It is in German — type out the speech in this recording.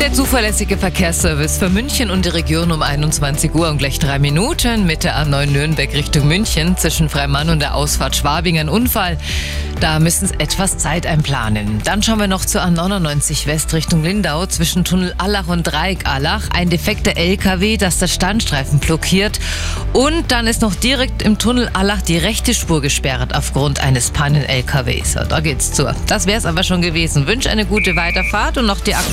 Der zuverlässige Verkehrsservice für München und die Region um 21 Uhr und gleich drei Minuten mit der A9 Nürnberg Richtung München zwischen Freimann und der Ausfahrt Schwabing ein Unfall. Da müssen Sie etwas Zeit einplanen. Dann schauen wir noch zur A99 West Richtung Lindau zwischen Tunnel Allach und Dreieck Allach. Ein defekter LKW, das das Standstreifen blockiert. Und dann ist noch direkt im Tunnel Allach die rechte Spur gesperrt aufgrund eines Pannen-LKWs. Da geht's zu. Das wäre es aber schon gewesen. Wünsche eine gute Weiterfahrt und noch die aktuelle